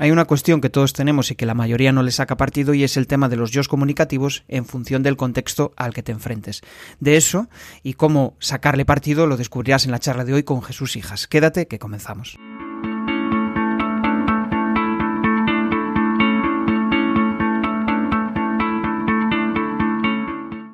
Hay una cuestión que todos tenemos y que la mayoría no le saca partido y es el tema de los yo comunicativos en función del contexto al que te enfrentes. De eso y cómo sacarle partido lo descubrirás en la charla de hoy con Jesús Hijas. Quédate que comenzamos.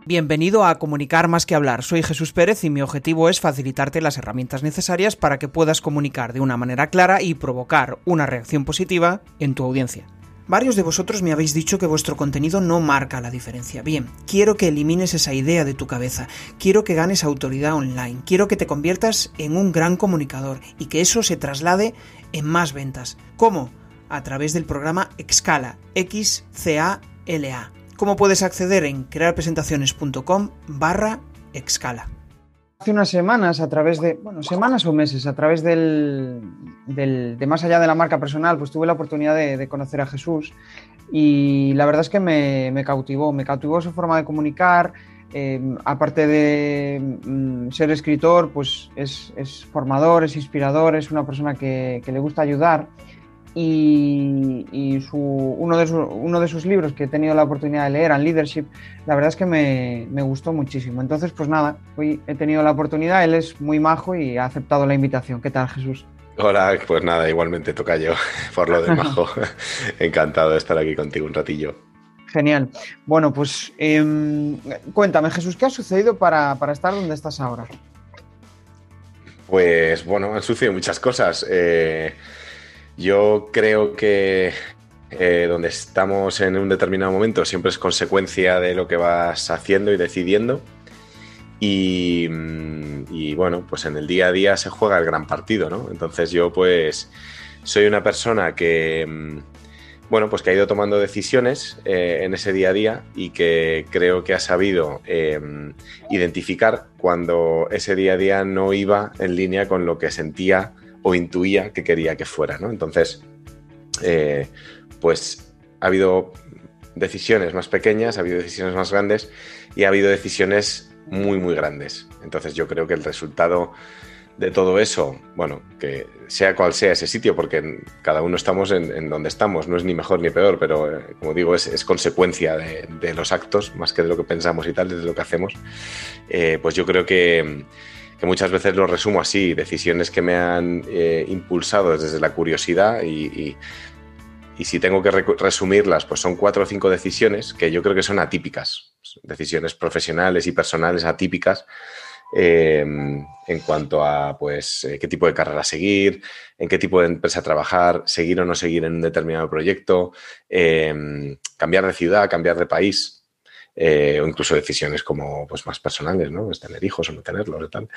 Bienvenido a Comunicar más que hablar. Soy Jesús Pérez y mi objetivo es facilitarte las herramientas necesarias para que puedas comunicar de una manera clara y provocar una reacción positiva en tu audiencia. Varios de vosotros me habéis dicho que vuestro contenido no marca la diferencia. Bien, quiero que elimines esa idea de tu cabeza, quiero que ganes autoridad online, quiero que te conviertas en un gran comunicador y que eso se traslade en más ventas. ¿Cómo? A través del programa Excala, X-C-A-L-A. ¿Cómo puedes acceder en crearpresentaciones.com barra Excala? Hace unas semanas, a través de, bueno, semanas o meses, a través del, de más allá de la marca personal, pues tuve la oportunidad de, conocer a Jesús y la verdad es que me, cautivó, me cautivó su forma de comunicar, eh, aparte de mm, ser escritor, pues es, formador, es inspirador, es una persona que le gusta ayudar y, su, uno, de uno de sus libros que he tenido la oportunidad de leer, en Leadership, la verdad es que me, me, gustó muchísimo. Entonces, pues nada, hoy he tenido la oportunidad, él es muy majo y ha aceptado la invitación. ¿Qué tal, Jesús? Hola, pues nada, igualmente toca yo, por lo de majo. Encantado de estar aquí contigo un ratillo. Genial. Bueno, pues em, cuéntame, Jesús, ¿qué ha sucedido para, para estar donde estás ahora? Pues bueno, han sucedido muchas cosas. Eh, yo creo que eh, donde estamos en un determinado momento siempre es consecuencia de lo que vas haciendo y decidiendo. Y, mm, bueno, pues en el día a día se juega el gran partido, ¿no? Entonces yo pues soy una persona que, mm, bueno, pues que ha ido tomando decisiones eh, en ese día a día y que creo que ha sabido em, identificar cuando ese día a día no iba en línea con lo que sentía o intuía que quería que fuera, ¿no? Entonces, eh, pues ha habido decisiones más pequeñas, ha habido decisiones más grandes y ha habido decisiones muy, muy grandes. Entonces yo creo que el resultado de todo eso, bueno, que sea cual sea ese sitio, porque cada uno estamos en, donde estamos, no es ni mejor ni peor, pero eh, como digo, es, consecuencia de, los actos, más que de lo que pensamos y tal, de lo que hacemos, eh, pues yo creo que que muchas veces lo resumo así, decisiones que me han eh, impulsado desde la curiosidad y, si tengo que resumirlas, pues son cuatro o cinco decisiones que yo creo que son atípicas, decisiones profesionales y personales atípicas em, en cuanto a pues eh, qué tipo de carrera seguir, en qué tipo de empresa trabajar, seguir o no seguir en un determinado proyecto, em, cambiar de ciudad, cambiar de país. Eh, o incluso decisiones como pues, más personales, ¿no? Pues tener hijos o no tenerlos y tal.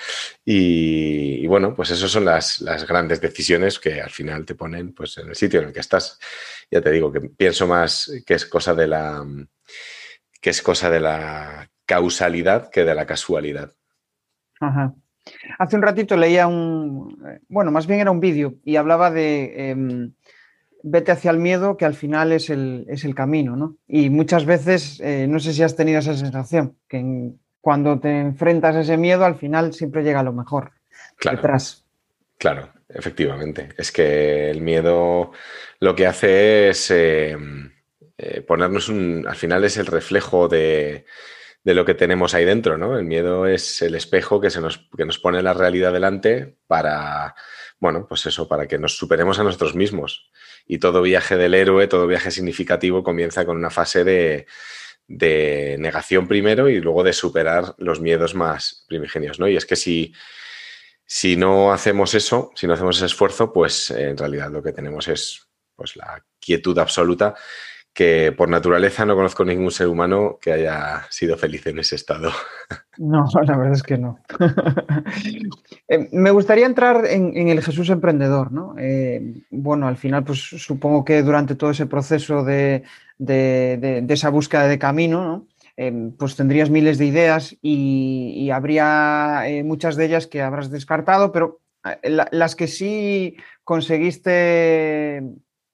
Y, bueno, pues esas son las, grandes decisiones que al final te ponen pues, en el sitio en el que estás. Ya te digo que pienso más que es cosa de la que es cosa de la causalidad que de la casualidad. Hace un ratito leía un, bueno, más bien era un vídeo y hablaba de em, vete hacia el miedo, que al final es el, es el camino, ¿no? Y muchas veces, eh, no sé si has tenido esa sensación, que cuando te enfrentas a ese miedo, al final siempre llega lo mejor claro, detrás. Claro, efectivamente. Es que el miedo lo que hace es eh, eh, ponernos un. Al final es el reflejo de, de, lo que tenemos ahí dentro, ¿no? El miedo es el espejo que, se nos, que nos pone la realidad delante para. Bueno, pues eso, para que nos superemos a nosotros mismos y todo viaje del héroe, todo viaje significativo comienza con una fase de, negación primero y luego de superar los miedos más primigenios, ¿no? Y es que si, si no hacemos eso, si no hacemos ese esfuerzo, pues en realidad lo que tenemos es pues la quietud absoluta que por naturaleza no conozco ningún ser humano que haya sido feliz en ese estado. No, la verdad es que no. Eh, me gustaría entrar en, el Jesús emprendedor, ¿no? Eh, bueno, al final, pues supongo que durante todo ese proceso de, esa búsqueda de camino, ¿no? Eh, pues tendrías miles de ideas y, habría muchas de ellas que habrás descartado, pero las que sí conseguiste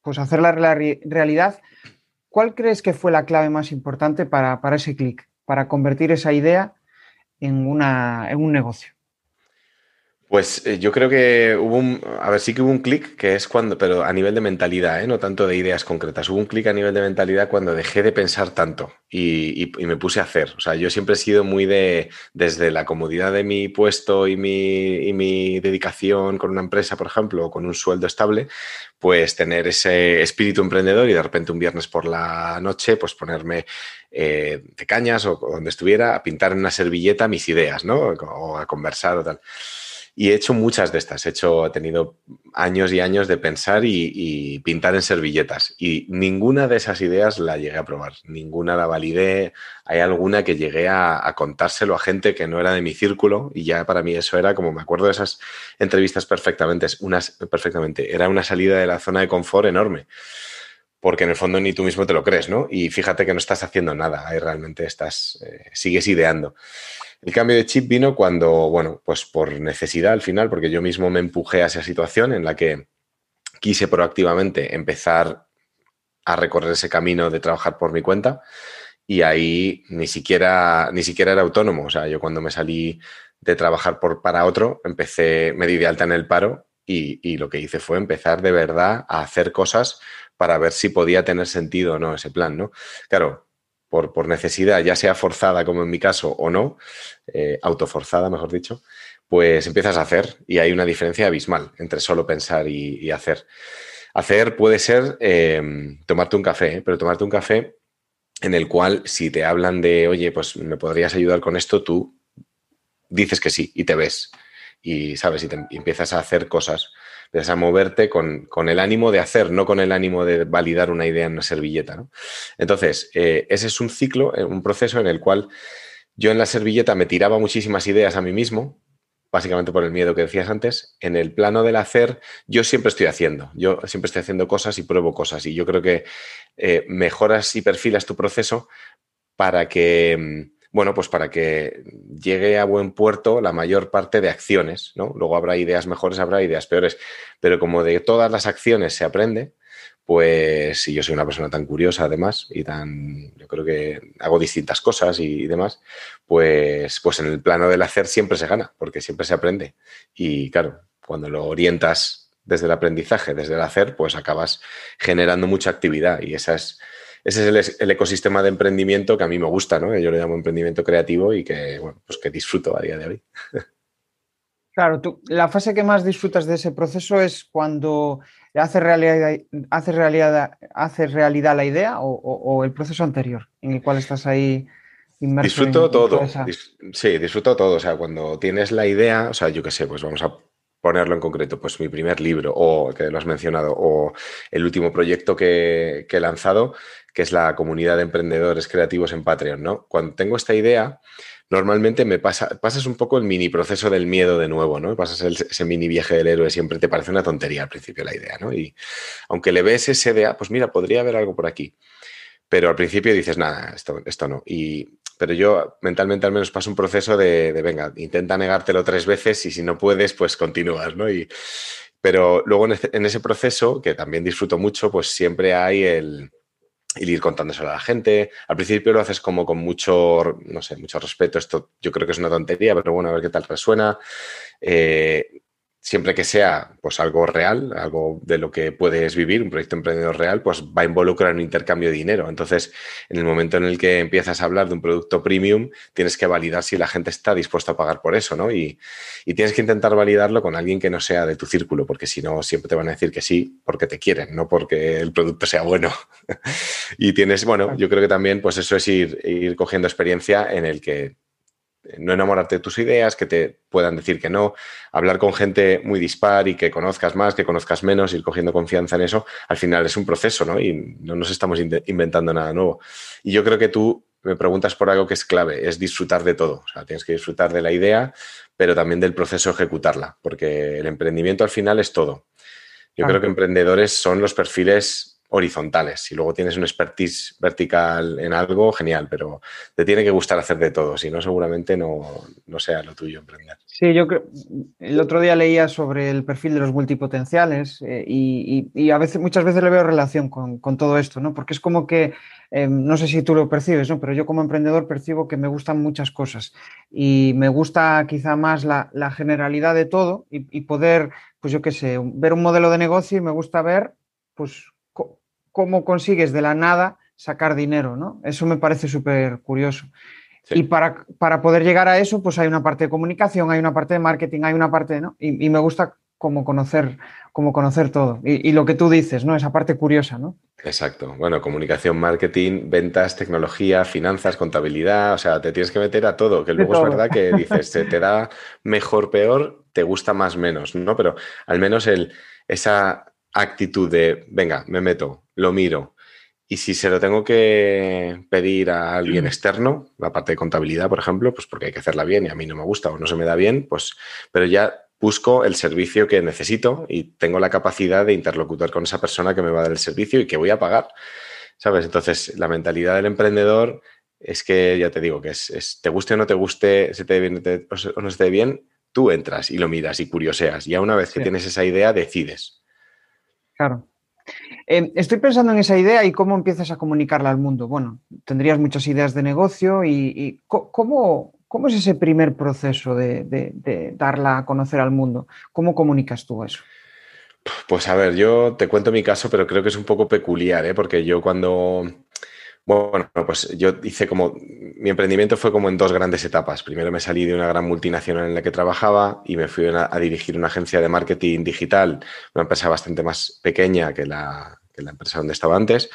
pues hacer la realidad, ¿Cuál crees que fue la clave más importante para, ese clic, para convertir esa idea en, una, en un negocio? Pues eh, yo creo que hubo un, a ver, sí que hubo un clic que es cuando, pero a nivel de mentalidad, ¿eh? no tanto de ideas concretas, hubo un clic a nivel de mentalidad cuando dejé de pensar tanto y, me puse a hacer. O sea, yo siempre he sido muy de, desde la comodidad de mi puesto y mi, dedicación con una empresa, por ejemplo, o con un sueldo estable, pues tener ese espíritu emprendedor y de repente un viernes por la noche, pues ponerme eh, de cañas o donde estuviera a pintar en una servilleta mis ideas, ¿no? O a conversar o tal. Y he hecho muchas de estas. He hecho, he tenido años y años de pensar y, pintar en servilletas. Y ninguna de esas ideas la llegué a probar. Ninguna la validé. Hay alguna que llegué a, contárselo a gente que no era de mi círculo. Y ya para mí eso era como me acuerdo de esas entrevistas perfectamente. Unas, perfectamente. Era una salida de la zona de confort enorme porque en el fondo ni tú mismo te lo crees, ¿no? Y fíjate que no estás haciendo nada, ahí realmente estás, eh, sigues ideando. El cambio de chip vino cuando, bueno, pues por necesidad al final, porque yo mismo me empujé a esa situación en la que quise proactivamente empezar a recorrer ese camino de trabajar por mi cuenta y ahí ni siquiera, ni siquiera era autónomo. O sea, yo cuando me salí de trabajar por, para otro, empecé, me de alta en el paro y, y, lo que hice fue empezar de verdad a hacer cosas para ver si podía tener sentido o no ese plan, ¿no? Claro, por, necesidad, ya sea forzada como en mi caso o no, eh, autoforzada, mejor dicho, pues empiezas a hacer y hay una diferencia abismal entre solo pensar y, hacer. Hacer puede ser em, tomarte un café, ¿eh? pero tomarte un café en el cual si te hablan de, oye, pues me podrías ayudar con esto, tú dices que sí y te ves y sabes, y, te, empiezas a hacer cosas empiezas a moverte con, el ánimo de hacer, no con el ánimo de validar una idea en una servilleta. Entonces, eh, ese es un ciclo, eh, un proceso en el cual yo en la servilleta me tiraba muchísimas ideas a mí mismo, básicamente por el miedo que decías antes. En el plano del hacer, yo siempre estoy haciendo, yo siempre estoy haciendo cosas y pruebo cosas. Y yo creo que eh, mejoras y perfilas tu proceso para que mm, bueno, pues para que llegue a buen puerto la mayor parte de acciones, ¿no? Luego habrá ideas mejores, habrá ideas peores, pero como de todas las acciones se aprende, pues si yo soy una persona tan curiosa además y tan, yo creo que hago distintas cosas y, demás, pues, pues en el plano del hacer siempre se gana, porque siempre se aprende. Y claro, cuando lo orientas desde el aprendizaje, desde el hacer, pues acabas generando mucha actividad y esa es ese es el, ecosistema de emprendimiento que a mí me gusta, ¿no? Yo le llamo emprendimiento creativo y que, bueno, pues que disfruto a día de hoy. Claro, tú, la fase que más disfrutas de ese proceso es cuando haces realidad, hace realidad, hace realidad la idea o, el proceso anterior en el cual estás ahí inmerso. Disfruto todo. sí, disfruto todo. O sea, cuando tienes la idea, o sea, yo qué sé, pues vamos a ponerlo en concreto, pues mi primer libro, o que lo has mencionado, o el último proyecto que, he lanzado, que es la comunidad de emprendedores creativos en Patreon, ¿no? Cuando tengo esta idea, normalmente me pasa, pasas un poco el mini proceso del miedo de nuevo, ¿no? Pasas ese mini viaje del héroe, siempre te parece una tontería al principio la idea, ¿no? Y aunque le ves ese de, ah, pues mira, podría haber algo por aquí. Pero al principio dices, nada, esto, esto no. Y pero yo mentalmente al menos paso un proceso de, venga, intenta negártelo tres veces y si no puedes, pues continúas, ¿no? Y, pero luego en, ese proceso, que también disfruto mucho, pues siempre hay el, ir contándoselo a la gente. Al principio lo haces como con mucho, no sé, mucho respeto. Esto yo creo que es una tontería, pero bueno, a ver qué tal resuena. Eh, siempre que sea pues algo real, algo de lo que puedes vivir, un proyecto emprendedor real, pues va a involucrar un intercambio de dinero. Entonces, en el momento en el que empiezas a hablar de un producto premium, tienes que validar si la gente está dispuesta a pagar por eso, ¿no? Y, tienes que intentar validarlo con alguien que no sea de tu círculo, porque si no, siempre te van a decir que sí porque te quieren, no porque el producto sea bueno. y tienes, bueno, yo creo que también, pues eso es ir, ir cogiendo experiencia en el que no enamorarte de tus ideas, que te puedan decir que no, hablar con gente muy dispar y que conozcas más, que conozcas menos, ir cogiendo confianza en eso, al final es un proceso, ¿no? Y no nos estamos inventando nada nuevo. Y yo creo que tú me preguntas por algo que es clave, es disfrutar de todo. O sea, tienes que disfrutar de la idea, pero también del proceso de ejecutarla, porque el emprendimiento al final es todo. Yo creo que emprendedores son los perfiles horizontales. Si luego tienes un expertise vertical en algo, genial, pero te tiene que gustar hacer de todo, si no, seguramente no, sea lo tuyo emprender. Sí, yo creo, el otro día leía sobre el perfil de los multipotenciales eh, y, a veces, muchas veces le veo relación con, todo esto, ¿no? Porque es como que, em, no sé si tú lo percibes, ¿no? Pero yo como emprendedor percibo que me gustan muchas cosas y me gusta quizá más la, generalidad de todo y, y poder, pues yo qué sé, ver un modelo de negocio y me gusta ver, pues cómo consigues de la nada sacar dinero, ¿no? Eso me parece súper curioso. Y para, para, poder llegar a eso, pues hay una parte de comunicación, hay una parte de marketing, hay una parte, ¿no? Y, me gusta como conocer, como conocer todo. Y, lo que tú dices, ¿no? Esa parte curiosa, ¿no? Exacto. Bueno, comunicación, marketing, ventas, tecnología, finanzas, contabilidad, o sea, te tienes que meter a todo, que luego es verdad que dices, se te da mejor, peor, te gusta más, menos, ¿no? Pero al menos el, esa actitud de, venga, me meto, lo miro. Y si se lo tengo que pedir a alguien externo, la parte de contabilidad, por ejemplo, pues porque hay que hacerla bien y a mí no me gusta o no se me da bien, pues, pero ya busco el servicio que necesito y tengo la capacidad de interlocutar con esa persona que me va a dar el servicio y que voy a pagar. ¿Sabes? Entonces, la mentalidad del emprendedor es que, ya te digo, que es, te guste o no te guste, se te dé bien o no se te dé bien, tú entras y lo miras y curioseas. Y a una vez que tienes esa idea, decides. Claro. Eh, estoy pensando en esa idea y cómo empiezas a comunicarla al mundo. Bueno, tendrías muchas ideas de negocio y, ¿cómo, es ese primer proceso de, darla a conocer al mundo? ¿Cómo comunicas tú eso? Pues a ver, yo te cuento mi caso, pero creo que es un poco peculiar, ¿eh? porque yo cuando, bueno, pues yo hice como, mi emprendimiento fue como en dos grandes etapas. Primero me salí de una gran multinacional en la que trabajaba y me fui a, dirigir una agencia de marketing digital, una empresa bastante más pequeña que la, que la empresa donde estaba antes.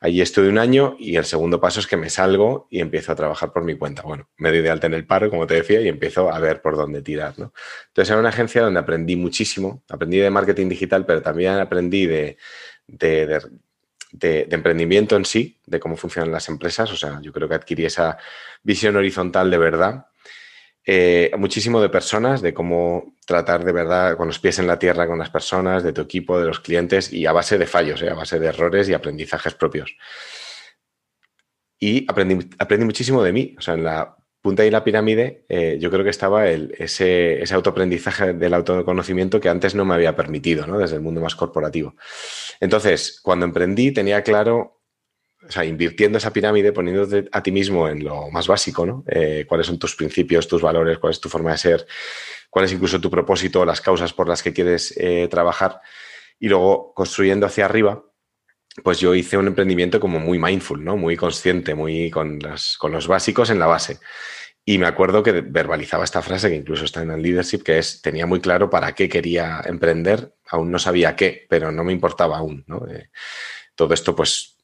Allí estuve un año y el segundo paso es que me salgo y empiezo a trabajar por mi cuenta. Bueno, me doy alta en el paro, como te decía, y empiezo a ver por dónde tirar. Entonces era una agencia donde aprendí muchísimo. Aprendí de marketing digital, pero también aprendí de, emprendimiento en sí, de cómo funcionan las empresas. O sea, yo creo que adquirí esa visión horizontal de verdad. Eh, muchísimo de personas, de cómo tratar de verdad con los pies en la tierra con las personas, de tu equipo, de los clientes y a base de fallos, eh, a base de errores y aprendizajes propios. Y aprendí, aprendí muchísimo de mí. O sea, en la punta y la pirámide, eh, yo creo que estaba el, ese, ese, autoaprendizaje del autoconocimiento que antes no me había permitido, ¿no? Desde el mundo más corporativo. Entonces, cuando emprendí, tenía claro, o sea, invirtiendo esa pirámide, poniéndote a ti mismo en lo más básico, ¿no? Eh, cuáles son tus principios, tus valores, cuál es tu forma de ser, cuál es incluso tu propósito, las causas por las que quieres eh, trabajar, y luego construyendo hacia arriba, pues yo hice un emprendimiento como muy mindful, ¿no? Muy consciente, muy con, con los básicos en la base. Y me acuerdo que verbalizaba esta frase, que incluso está en el leadership, que es, tenía muy claro para qué quería emprender, aún no sabía qué, pero no me importaba aún. ¿no? Eh, todo esto, pues,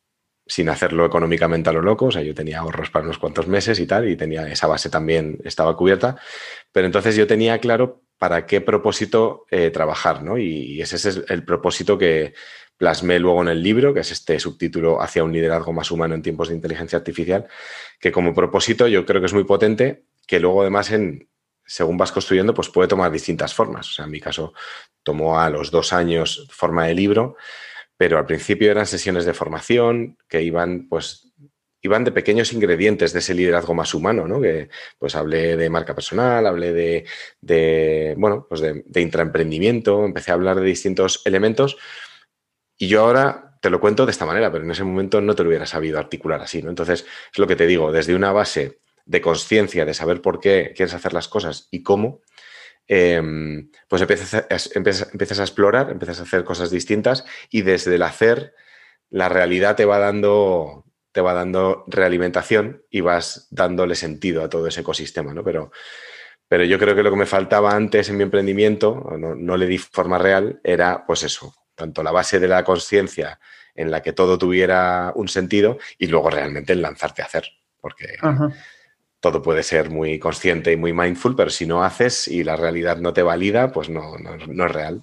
sin hacerlo económicamente a lo loco, o sea, yo tenía ahorros para unos cuantos meses y tal, y tenía esa base también estaba cubierta, pero entonces yo tenía claro para qué propósito eh, trabajar, ¿no? y ese es el propósito que, plasmé luego en el libro, que es este subtítulo hacia un liderazgo más humano en tiempos de inteligencia artificial, que como propósito yo creo que es muy potente, que luego además en, según vas construyendo, pues puede tomar distintas formas. O sea, en mi caso tomó a los dos años forma de libro, pero al principio eran sesiones de formación que iban, pues, iban de pequeños ingredientes de ese liderazgo más humano, ¿no? Que pues hablé de marca personal, hablé de, de bueno, pues de, de intraemprendimiento, empecé a hablar de distintos elementos y yo ahora te lo cuento de esta manera, pero en ese momento no te lo hubiera sabido articular así, ¿no? Entonces, es lo que te digo, desde una base de conciencia, de saber por qué quieres hacer las cosas y cómo, em, pues empiezas a, empiezas, a explorar, empiezas a hacer cosas distintas y desde el hacer, la realidad te va dando te va dando realimentación y vas dándole sentido a todo ese ecosistema, ¿no? Pero, pero yo creo que lo que me faltaba antes en mi emprendimiento, no, no le di forma real, era pues eso, tanto la base de la conciencia en la que todo tuviera un sentido y luego realmente el lanzarte a hacer, porque todo puede ser muy consciente y muy mindful, pero si no haces y la realidad no te valida, pues no, no, es real.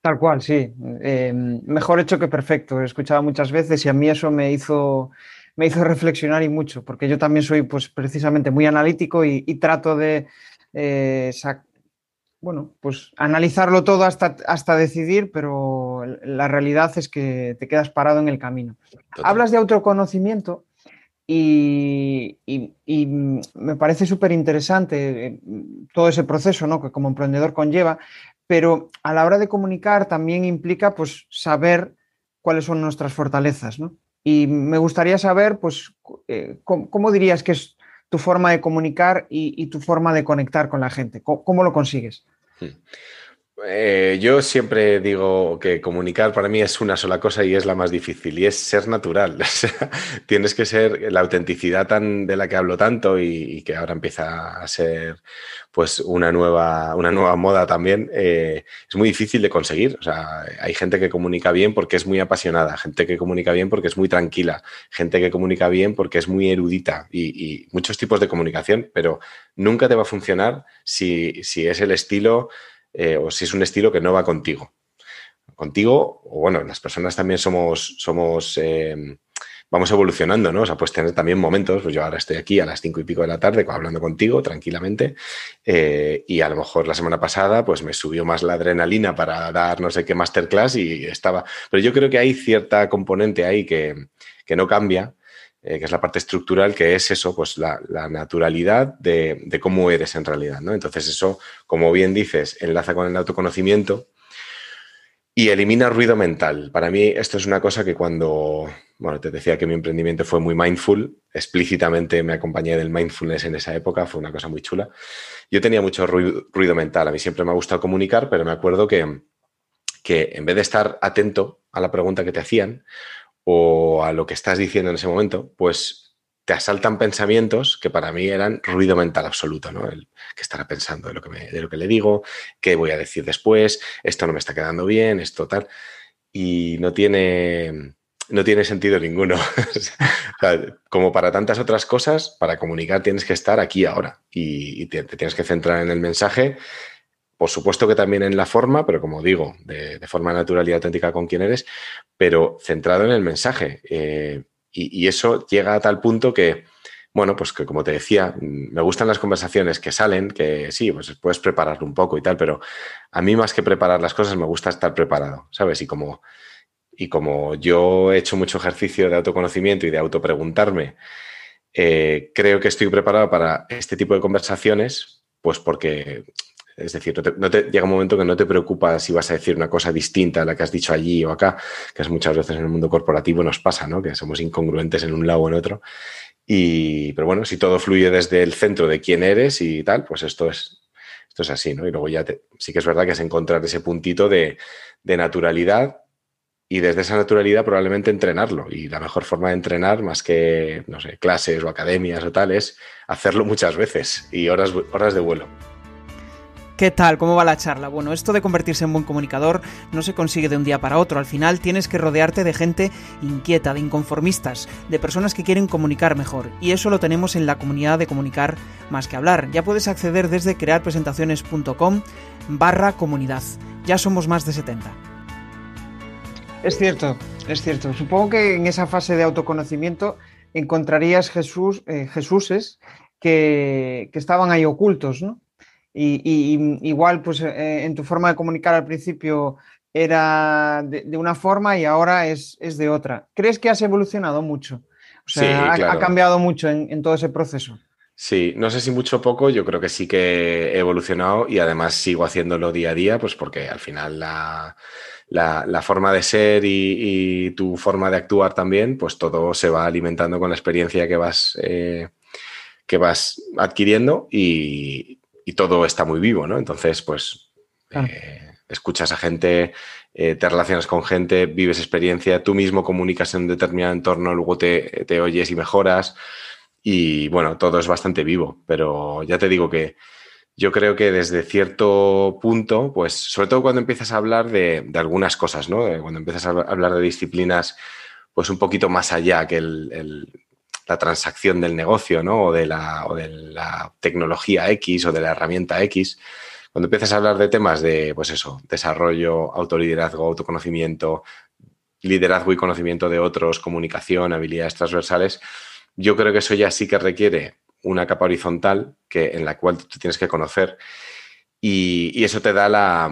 Tal cual, sí. Eh, mejor hecho que perfecto. He escuchado muchas veces y a mí eso me hizo, me hizo reflexionar y mucho, porque yo también soy pues precisamente muy analítico y, trato de eh, bueno, pues analizarlo todo hasta, hasta decidir, pero la realidad es que te quedas parado en el camino. Hablas de autoconocimiento y, me parece súper interesante eh, todo ese proceso ¿no? que como emprendedor conlleva, pero a la hora de comunicar también implica pues, saber cuáles son nuestras fortalezas. ¿no? Y me gustaría saber, pues, eh, ¿cómo, dirías que es tu forma de comunicar y, tu forma de conectar con la gente? ¿Cómo, lo consigues? Hmm. Eh, yo siempre digo que comunicar para mí es una sola cosa y es la más difícil y es ser natural. tienes que ser la autenticidad tan de la que hablo tanto y, que ahora empieza a ser pues una nueva, una nueva moda también. Eh, es muy difícil de conseguir. O sea, hay gente que comunica bien porque es muy apasionada, gente que comunica bien porque es muy tranquila, gente que comunica bien porque es muy erudita y, muchos tipos de comunicación, pero nunca te va a funcionar si, si es el estilo eh, o si es un estilo que no va contigo. Contigo, o bueno, las personas también somos, somos eh, vamos evolucionando, ¿no? O sea, puedes tener también momentos, pues yo ahora estoy aquí a las cinco y pico de la tarde hablando contigo tranquilamente eh, y a lo mejor la semana pasada pues me subió más la adrenalina para dar no sé qué masterclass y estaba... Pero yo creo que hay cierta componente ahí que, que no cambia eh, que es la parte estructural, que es eso, pues la, naturalidad de, cómo eres en realidad, ¿no? Entonces eso, como bien dices, enlaza con el autoconocimiento y elimina ruido mental. Para mí esto es una cosa que cuando, bueno, te decía que mi emprendimiento fue muy mindful, explícitamente me acompañé del mindfulness en esa época, fue una cosa muy chula. Yo tenía mucho ruido, ruido mental, a mí siempre me ha gustado comunicar, pero me acuerdo que, que en vez de estar atento a la pregunta que te hacían, o a lo que estás diciendo en ese momento, pues te asaltan pensamientos que para mí eran ruido mental absoluto, ¿no? El que estará pensando de lo que, de lo que le digo, qué voy a decir después, esto no me está quedando bien, esto tal. Y no tiene, no tiene sentido ninguno. como para tantas otras cosas, para comunicar tienes que estar aquí ahora y, te, tienes que centrar en el mensaje por supuesto que también en la forma, pero como digo, de, forma natural y auténtica con quien eres, pero centrado en el mensaje. Eh, y, eso llega a tal punto que, bueno, pues que como te decía, me gustan las conversaciones que salen, que sí, pues puedes prepararlo un poco y tal, pero a mí más que preparar las cosas me gusta estar preparado, ¿sabes? Y como, y como yo he hecho mucho ejercicio de autoconocimiento y de autopreguntarme, eh, creo que estoy preparado para este tipo de conversaciones, pues porque es decir, no te, llega un momento que no te preocupa si vas a decir una cosa distinta a la que has dicho allí o acá, que es muchas veces en el mundo corporativo nos pasa, ¿no? Que somos incongruentes en un lado o en otro. Y, pero bueno, si todo fluye desde el centro de quién eres y tal, pues esto es, esto es así, ¿no? Y luego ya sí que es verdad que es encontrar ese puntito de, de naturalidad y desde esa naturalidad probablemente entrenarlo. Y la mejor forma de entrenar, más que, no sé, clases o academias o tal, es hacerlo muchas veces y horas, horas de vuelo. ¿Qué tal? ¿Cómo va la charla? Bueno, esto de convertirse en buen comunicador no se consigue de un día para otro. Al final tienes que rodearte de gente inquieta, de inconformistas, de personas que quieren comunicar mejor. Y eso lo tenemos en la comunidad de comunicar más que hablar. Ya puedes acceder desde crearpresentaciones.com barra comunidad. Ya somos más de 70. Es cierto, es cierto. Supongo que en esa fase de autoconocimiento encontrarías Jesús, eh, Jesuses que, que estaban ahí ocultos, ¿no? Y, igual, pues eh, en tu forma de comunicar al principio era de, una forma y ahora es, de otra. ¿Crees que has evolucionado mucho? O sea, ha, cambiado mucho en, todo ese proceso. Sí, no sé si mucho o poco, yo creo que sí que he evolucionado y además sigo haciéndolo día a día, pues porque al final la, forma de ser y, tu forma de actuar también, pues todo se va alimentando con la experiencia que vas, eh, que vas adquiriendo y, y todo está muy vivo, ¿no? Entonces, pues eh, escuchas a gente, eh, te relacionas con gente, vives experiencia, tú mismo comunicas en un determinado entorno, luego te, te, oyes y mejoras. Y bueno, todo es bastante vivo, pero ya te digo que yo creo que desde cierto punto, pues sobre todo cuando empiezas a hablar de, de algunas cosas, ¿no? Cuando empiezas a hablar de disciplinas, pues un poquito más allá que el la transacción del negocio, ¿no? O de, la, o de la tecnología X o de la herramienta X. Cuando empiezas a hablar de temas de, pues eso, desarrollo, autoliderazgo, autoconocimiento, liderazgo y conocimiento de otros, comunicación, habilidades transversales, yo creo que eso ya sí que requiere una capa horizontal que, en la cual tú tienes que conocer y, eso te da la,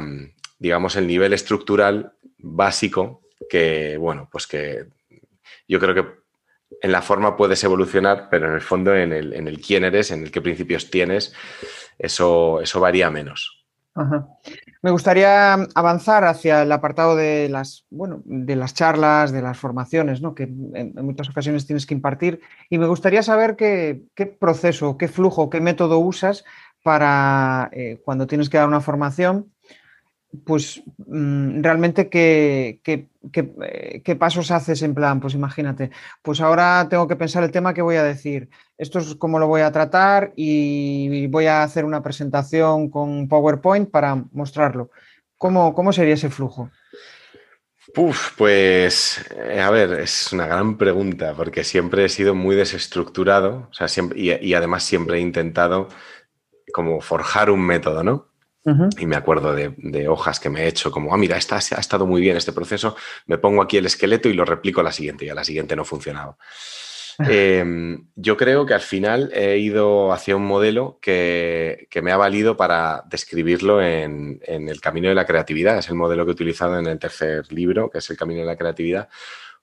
digamos, el nivel estructural básico que, bueno, pues que yo creo que en la forma puedes evolucionar, pero en el fondo, en el, en el quién eres, en el qué principios tienes, eso, eso varía menos. Me gustaría avanzar hacia el apartado de las, bueno, de las charlas, de las formaciones, ¿no? que en, muchas ocasiones tienes que impartir. Y me gustaría saber qué, qué proceso, qué flujo, qué método usas para eh, cuando tienes que dar una formación, pues mm, realmente qué, eh, qué, pasos haces en plan, pues imagínate, pues ahora tengo que pensar el tema que voy a decir, esto es cómo lo voy a tratar y voy a hacer una presentación con PowerPoint para mostrarlo. ¿Cómo, cómo sería ese flujo? Uf, pues eh, a ver, es una gran pregunta porque siempre he sido muy desestructurado o sea, siempre, y además siempre he intentado como forjar un método, ¿no? Y me acuerdo de, hojas que me he hecho, como, ah, mira, esta, ha estado muy bien este proceso, me pongo aquí el esqueleto y lo replico a la siguiente, y a la siguiente no funcionaba. Em, yo creo que al final he ido hacia un modelo que, me ha valido para describirlo en, el camino de la creatividad. Es el modelo que he utilizado en el tercer libro, que es el camino de la creatividad,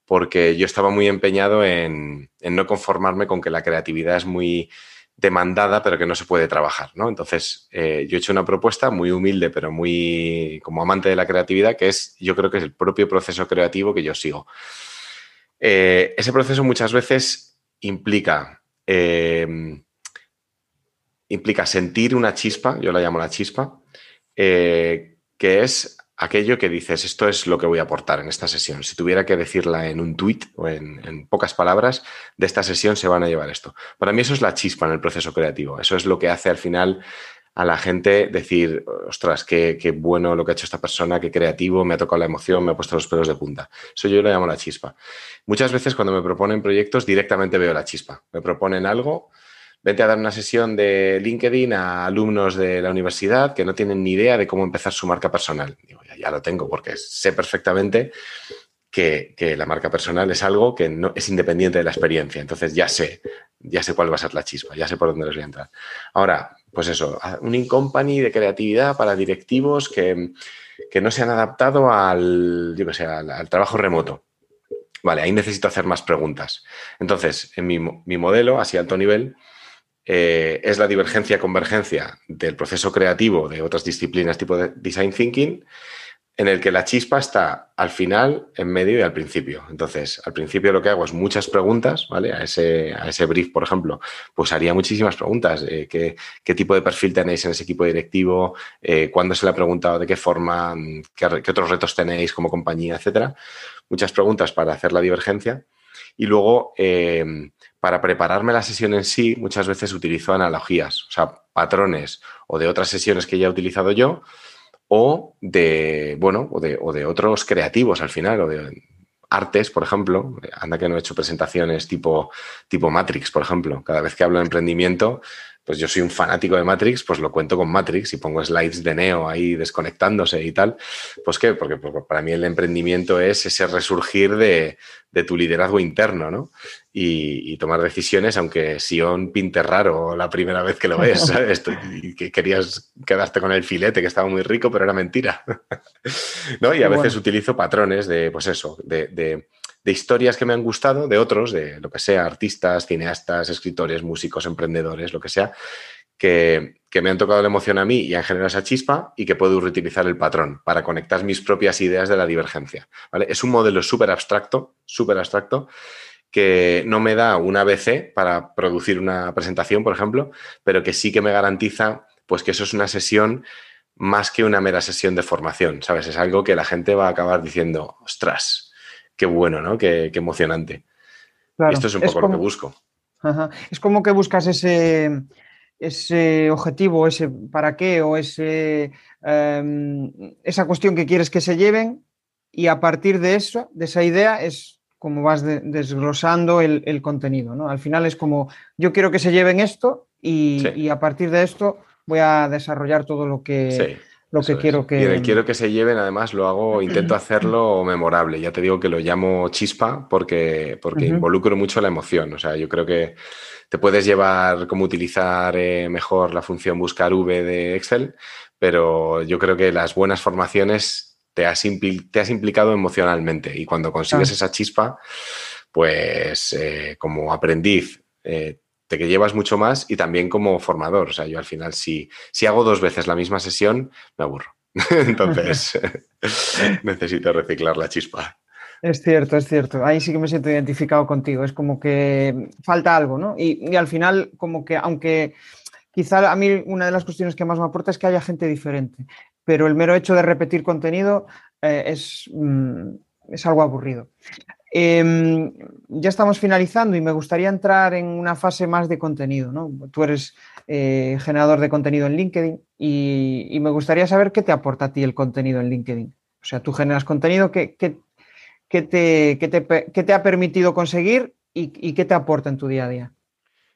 porque yo estaba muy empeñado en no conformarme con que la creatividad es muy demandada, pero que no se puede trabajar, ¿no? Entonces, eh, yo he hecho una propuesta muy humilde, pero muy como amante de la creatividad, que es, yo creo que es el propio proceso creativo que yo sigo. Eh, ese proceso muchas veces implica, eh, implica sentir una chispa, yo la llamo la chispa, que es aquello que dices, esto es lo que voy a aportar en esta sesión. Si tuviera que decirla en un tweet o en, pocas palabras, de esta sesión se van a llevar esto. Para mí eso es la chispa en el proceso creativo. Eso es lo que hace al final a la gente decir, ostras, qué, qué, bueno lo que ha hecho esta persona, qué creativo, me ha tocado la emoción, me ha puesto los pelos de punta. Eso yo lo llamo la chispa. Muchas veces cuando me proponen proyectos directamente veo la chispa. Me proponen algo vente a dar una sesión de LinkedIn a alumnos de la universidad que no tienen ni idea de cómo empezar su marca personal. Ya, lo tengo porque sé perfectamente que, la marca personal es algo que es independiente de la experiencia. Entonces ya sé, ya sé cuál va a ser la chispa, ya sé por dónde les voy a entrar. Ahora, pues eso, un in-company de creatividad para directivos que, no se han adaptado al, yo que al, trabajo remoto. Vale, ahí necesito hacer más preguntas. Entonces, en mi, mi modelo, así alto nivel, eh, es la divergencia-convergencia del proceso creativo de otras disciplinas tipo de design thinking, en el que la chispa está al final, en medio y al principio. Entonces, al principio lo que hago es muchas preguntas, ¿vale? A ese, a ese brief, por ejemplo, pues haría muchísimas preguntas. Eh, ¿qué, tipo de perfil tenéis en ese equipo directivo? Eh, ¿Cuándo se le ha preguntado? ¿De qué forma? ¿Qué, otros retos tenéis como compañía? Etcétera. Muchas preguntas para hacer la divergencia. Y luego, para prepararme la sesión en sí, muchas veces utilizo analogías, o sea, patrones o de otras sesiones que ya he utilizado yo, o de, bueno, o de, o de otros creativos al final, o de artes, por ejemplo. Anda que no he hecho presentaciones tipo, tipo Matrix, por ejemplo. Cada vez que hablo de emprendimiento, pues yo soy un fanático de Matrix, pues lo cuento con Matrix y pongo slides de Neo ahí desconectándose y tal. Pues qué, porque, para mí el emprendimiento es ese resurgir de, tu liderazgo interno, ¿no? Y, tomar decisiones, aunque Sion pinte raro la primera vez que lo ves, ¿sabes? y que querías quedarte con el filete que estaba muy rico, pero era mentira. ¿No? Y a veces utilizo patrones de, pues eso, de de historias que me han gustado, de otros, de lo que sea, artistas, cineastas, escritores, músicos, emprendedores, lo que sea, que, me han tocado la emoción a mí y han generado esa chispa y que puedo reutilizar el patrón para conectar mis propias ideas de la divergencia. ¿vale? Es un modelo súper abstracto, súper abstracto, que no me da un ABC para producir una presentación, por ejemplo, pero que sí que me garantiza pues que eso es una sesión más que una mera sesión de formación, ¿sabes? Es algo que la gente va a acabar diciendo, ostras, qué bueno, ¿no? Qué, emocionante. esto es un poco lo que busco. Es como que buscas ese, ese objetivo, ese para qué o ese, em, esa cuestión que quieres que se lleven y a partir de eso, de esa idea, es como vas desglosando el, contenido. ¿no? Al final es como yo quiero que se lleven esto y, a partir de esto voy a desarrollar todo lo que, lo que quiero que... Quiero que se lleven, además, lo hago, intento hacerlo memorable. Ya te digo que lo llamo chispa porque, porque involucro mucho la emoción. O sea, yo creo que te puedes llevar cómo utilizar eh, mejor la función buscar V de Excel, pero yo creo que las buenas formaciones te has, te has implicado emocionalmente. Y cuando consigues esa chispa, pues eh, como aprendiz, eh, te que llevas mucho más y también como formador. O sea, yo al final, si, si hago dos veces la misma sesión, me aburro. Entonces, necesito reciclar la chispa. Es cierto, es cierto. Ahí sí que me siento identificado contigo. Es como que falta algo, ¿no? Y, al final, como que, aunque quizá a mí una de las cuestiones que más me aporta es que haya gente diferente, pero el mero hecho de repetir contenido eh, es, mm, es algo aburrido. Em, ya estamos finalizando y me gustaría entrar en una fase más de contenido. ¿no? Tú eres eh, generador de contenido en LinkedIn y, me gustaría saber qué te aporta a ti el contenido en LinkedIn. O sea, tú generas contenido, ¿qué, qué, te, te, ha permitido conseguir y, qué te aporta en tu día a día?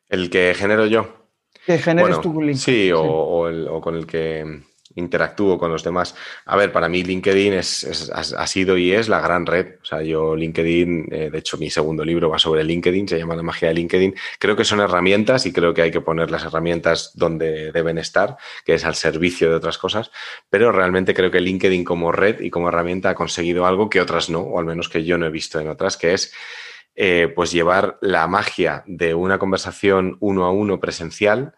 El que genero yo. Que generes tu LinkedIn. Sí, o con el que interactúo con los demás. A ver, para mí LinkedIn es, ha sido y es la gran red. O sea, yo LinkedIn, eh, de hecho mi segundo libro va sobre LinkedIn, se llama La magia de LinkedIn. Creo que son herramientas y creo que hay que poner las herramientas donde deben estar, que es al servicio de otras cosas, pero realmente creo que LinkedIn como red y como herramienta ha conseguido algo que otras no, o al menos que yo no he visto en otras, que es eh, pues llevar la magia de una conversación uno a uno presencial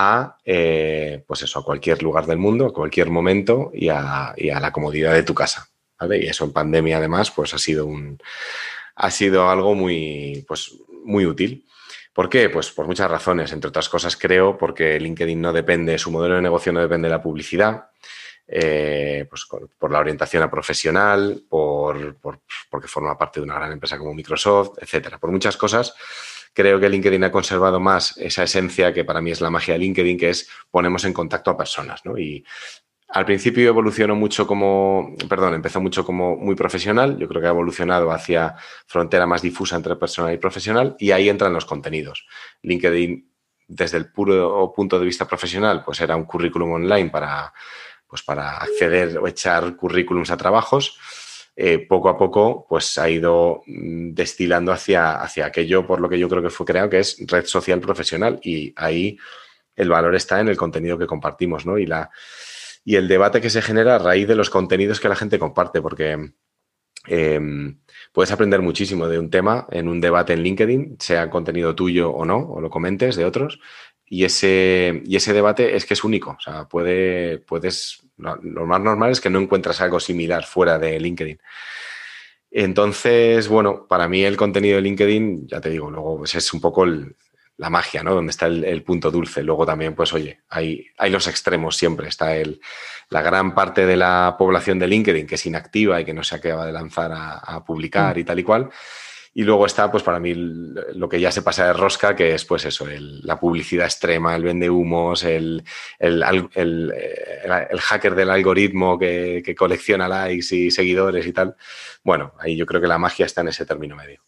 a, eh, pues eso, a cualquier lugar del mundo, a cualquier momento y a, la comodidad de tu casa. Y eso en pandemia además, pues ha sido, un, ha sido algo muy, pues, muy útil. ¿Por qué? Pues por muchas razones. Entre otras cosas, creo, porque LinkedIn no depende, su modelo de negocio no depende de la publicidad, eh, pues por la orientación a profesional, por, porque forma parte de una gran empresa como Microsoft, etcétera. Por muchas cosas creo que LinkedIn ha conservado más esa esencia que para mí es la magia de LinkedIn, que es ponemos en contacto a personas. Y al principio evolucionó mucho como, perdón, empezó mucho como muy profesional, yo creo que ha evolucionado hacia frontera más difusa entre personal y profesional y ahí entran los contenidos. LinkedIn, desde el puro punto de vista profesional, pues era un currículum online para, pues para acceder o echar currículums a trabajos eh, poco a poco pues ha ido mm, destilando hacia, hacia aquello por lo que yo creo que fue creado, que es red social profesional. Y ahí el valor está en el contenido que compartimos, ¿no? Y, la, y el debate que se genera a raíz de los contenidos que la gente comparte, porque em, puedes aprender muchísimo de un tema en un debate en LinkedIn, sea contenido tuyo o no, o lo comentes de otros, y ese, y ese debate es que es único. O sea, puede, puedes. lo más normal es que no encuentras algo similar fuera de LinkedIn. Entonces, bueno, para mí el contenido de LinkedIn, ya te digo, luego pues es un poco la magia, ¿no? Donde está el, punto dulce. Luego también, pues oye, hay, hay los extremos siempre. Está el, la gran parte de la población de LinkedIn que es inactiva y que no se acaba de lanzar a, a publicar mm. y tal y cual. Y luego está, pues para mí, lo que ya se pasa de rosca, que es pues eso, la publicidad extrema, el vende humos, el, el, hacker del algoritmo que, colecciona likes y seguidores y tal. Bueno, ahí yo creo que la magia está en ese término medio.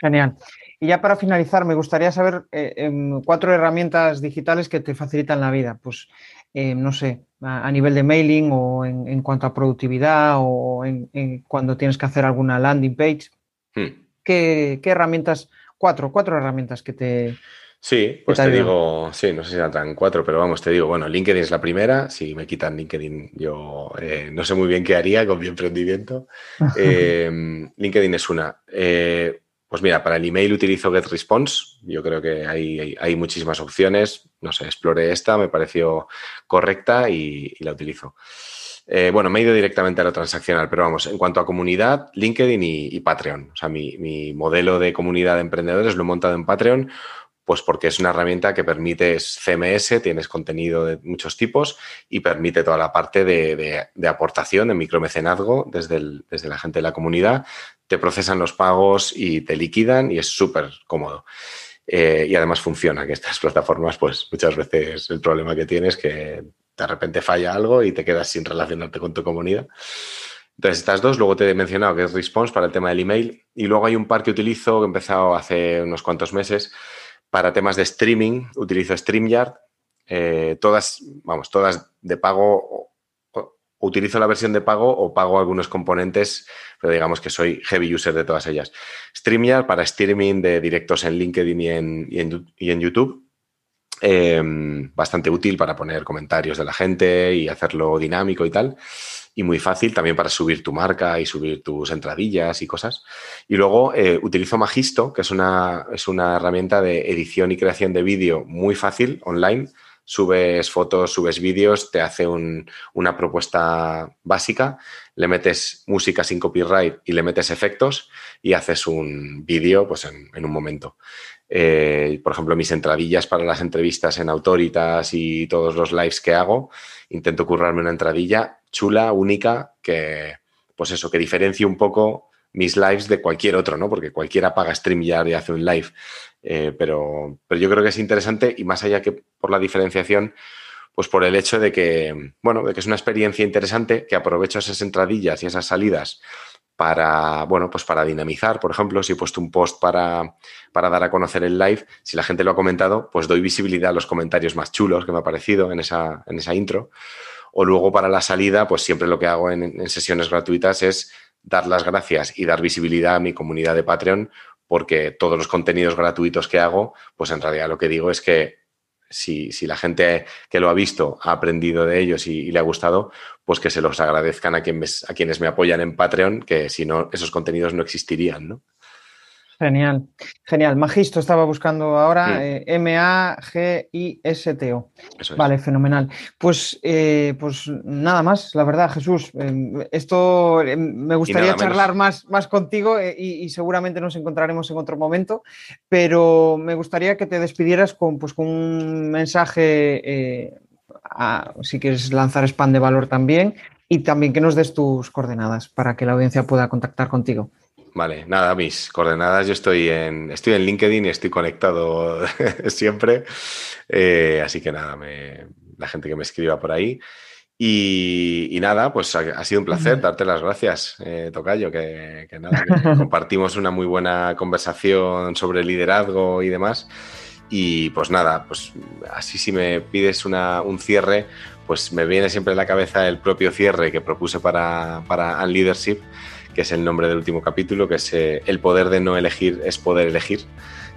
Genial. Y ya para finalizar, me gustaría saber eh, em, cuatro herramientas digitales que te facilitan la vida. Pues, eh, no sé, a, nivel de mailing o en, cuanto a productividad o en, cuando tienes que hacer alguna landing page. Hmm. ¿Qué, herramientas? Cuatro, cuatro herramientas que te, Sí, pues te, digo, sí, no sé si tan cuatro, pero vamos, te digo, bueno, LinkedIn es la primera. Si me quitan LinkedIn, yo eh, no sé muy bien qué haría con mi emprendimiento. Em, LinkedIn es una. Eh, pues mira, para el email utilizo GetResponse. Yo creo que hay, hay, muchísimas opciones. No sé, exploré esta, me pareció correcta y la utilizo. Eh, bueno, me he ido directamente a lo transaccional, pero vamos, en cuanto a comunidad, LinkedIn y, Patreon. O sea, mi, modelo de comunidad de emprendedores lo he montado en Patreon, pues porque es una herramienta que permite CMS, tienes contenido de muchos tipos y permite toda la parte de, aportación, de micromecenazgo desde, desde la gente de la comunidad. Te procesan los pagos y te liquidan y es súper cómodo. Eh, y además funciona, que estas plataformas, pues muchas veces el problema que tienes es que de repente falla algo y te quedas sin relacionarte con tu comunidad. Entonces, estas dos, luego te he mencionado que es Response para el tema del email y luego hay un par que utilizo que he empezado hace unos cuantos meses para temas de streaming, utilizo StreamYard, eh, todas, vamos, todas de pago utilizo la versión de pago o pago algunos componentes, pero digamos que soy heavy user de todas ellas. StreamYard para streaming de directos en LinkedIn y en, y en, YouTube. Em, bastante útil para poner comentarios de la gente y hacerlo dinámico y tal. Y muy fácil también para subir tu marca y subir tus entradillas y cosas. Y luego eh, utilizo Magisto, que es una, es una herramienta de edición y creación de vídeo muy fácil online subes fotos, subes vídeos, te hace una propuesta básica, le metes música sin copyright y le metes efectos y haces un vídeo pues, en, un momento. Eh, por ejemplo, mis entradillas para las entrevistas en Autoritas y todos los lives que hago, intento currarme una entradilla chula, única, que, pues eso, que diferencie un poco mis lives de cualquier otro, ¿no? Porque cualquiera paga StreamYard y hace un live. Eh, pero, pero yo creo que es interesante y más allá que por la diferenciación, pues por el hecho de que, bueno, de que es una experiencia interesante, que aprovecho esas entradillas y esas salidas para, bueno, pues para dinamizar, por ejemplo, si he puesto un post para, para, dar a conocer el live, si la gente lo ha comentado, pues doy visibilidad a los comentarios más chulos que me ha parecido en esa, en esa intro. O luego para la salida, pues siempre lo que hago en, en sesiones gratuitas es dar las gracias y dar visibilidad a mi comunidad de Patreon porque todos los contenidos gratuitos que hago, pues en realidad lo que digo es que si, la gente que lo ha visto ha aprendido de ellos y, le ha gustado, pues que se los agradezcan a, a quienes me apoyan en Patreon, que si no, esos contenidos no existirían, ¿no? Genial, genial. Magisto estaba buscando ahora eh, M-A-G-I-S-T-O. Vale, fenomenal. Pues, eh, pues nada más, la verdad, Jesús. Em, esto me gustaría charlar más, más contigo eh, y, seguramente nos encontraremos en otro momento, pero me gustaría que te despidieras con, pues, con un mensaje, si quieres lanzar spam de valor también, y también que nos des tus coordenadas para que la audiencia pueda contactar contigo. Vale, nada, mis coordenadas. Yo estoy en, estoy en LinkedIn y estoy conectado siempre. Eh, así que nada, la gente que me escriba por ahí. Y, nada, pues ha, sido un placer darte las gracias, eh, Tocayo, que, nada, compartimos una muy buena conversación sobre liderazgo y demás. Y pues nada, pues así si me pides un cierre, pues me viene siempre en la cabeza el propio cierre que propuse para, para Leadership que es el nombre del último capítulo, que es eh, El poder de no elegir es poder elegir.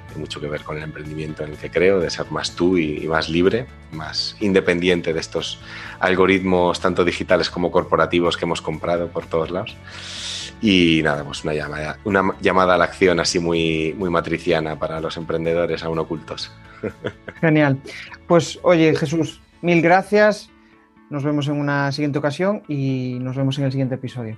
Tiene mucho que ver con el emprendimiento en el que creo, de ser más tú y, más libre, más independiente de estos algoritmos, tanto digitales como corporativos, que hemos comprado por todos lados. Y nada, pues una llamada, una llamada a la acción así muy, muy matriciana para los emprendedores aún ocultos. Genial. Pues oye, Jesús, mil gracias. Nos vemos en una siguiente ocasión y nos vemos en el siguiente episodio.